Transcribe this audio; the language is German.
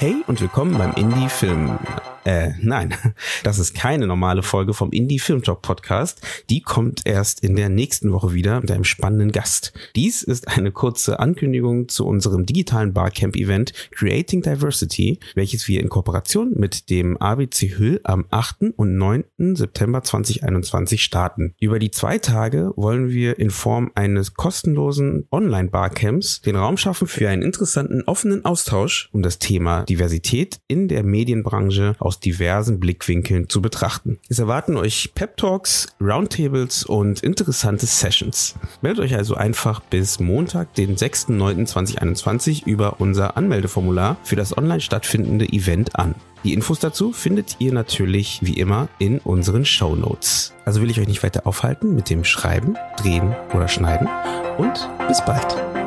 Hey und willkommen beim Indie Film. Äh, nein, das ist keine normale Folge vom Indie Film Talk Podcast. Die kommt erst in der nächsten Woche wieder mit einem spannenden Gast. Dies ist eine kurze Ankündigung zu unserem digitalen Barcamp Event Creating Diversity, welches wir in Kooperation mit dem ABC Hüll am 8. und 9. September 2021 starten. Über die zwei Tage wollen wir in Form eines kostenlosen Online Barcamps den Raum schaffen für einen interessanten offenen Austausch um das Thema Diversität in der Medienbranche aus diversen Blickwinkeln zu betrachten. Es erwarten euch Pep Talks, Roundtables und interessante Sessions. Meldet euch also einfach bis Montag, den 6.9.2021 über unser Anmeldeformular für das online stattfindende Event an. Die Infos dazu findet ihr natürlich wie immer in unseren Show Notes. Also will ich euch nicht weiter aufhalten mit dem Schreiben, Drehen oder Schneiden und bis bald.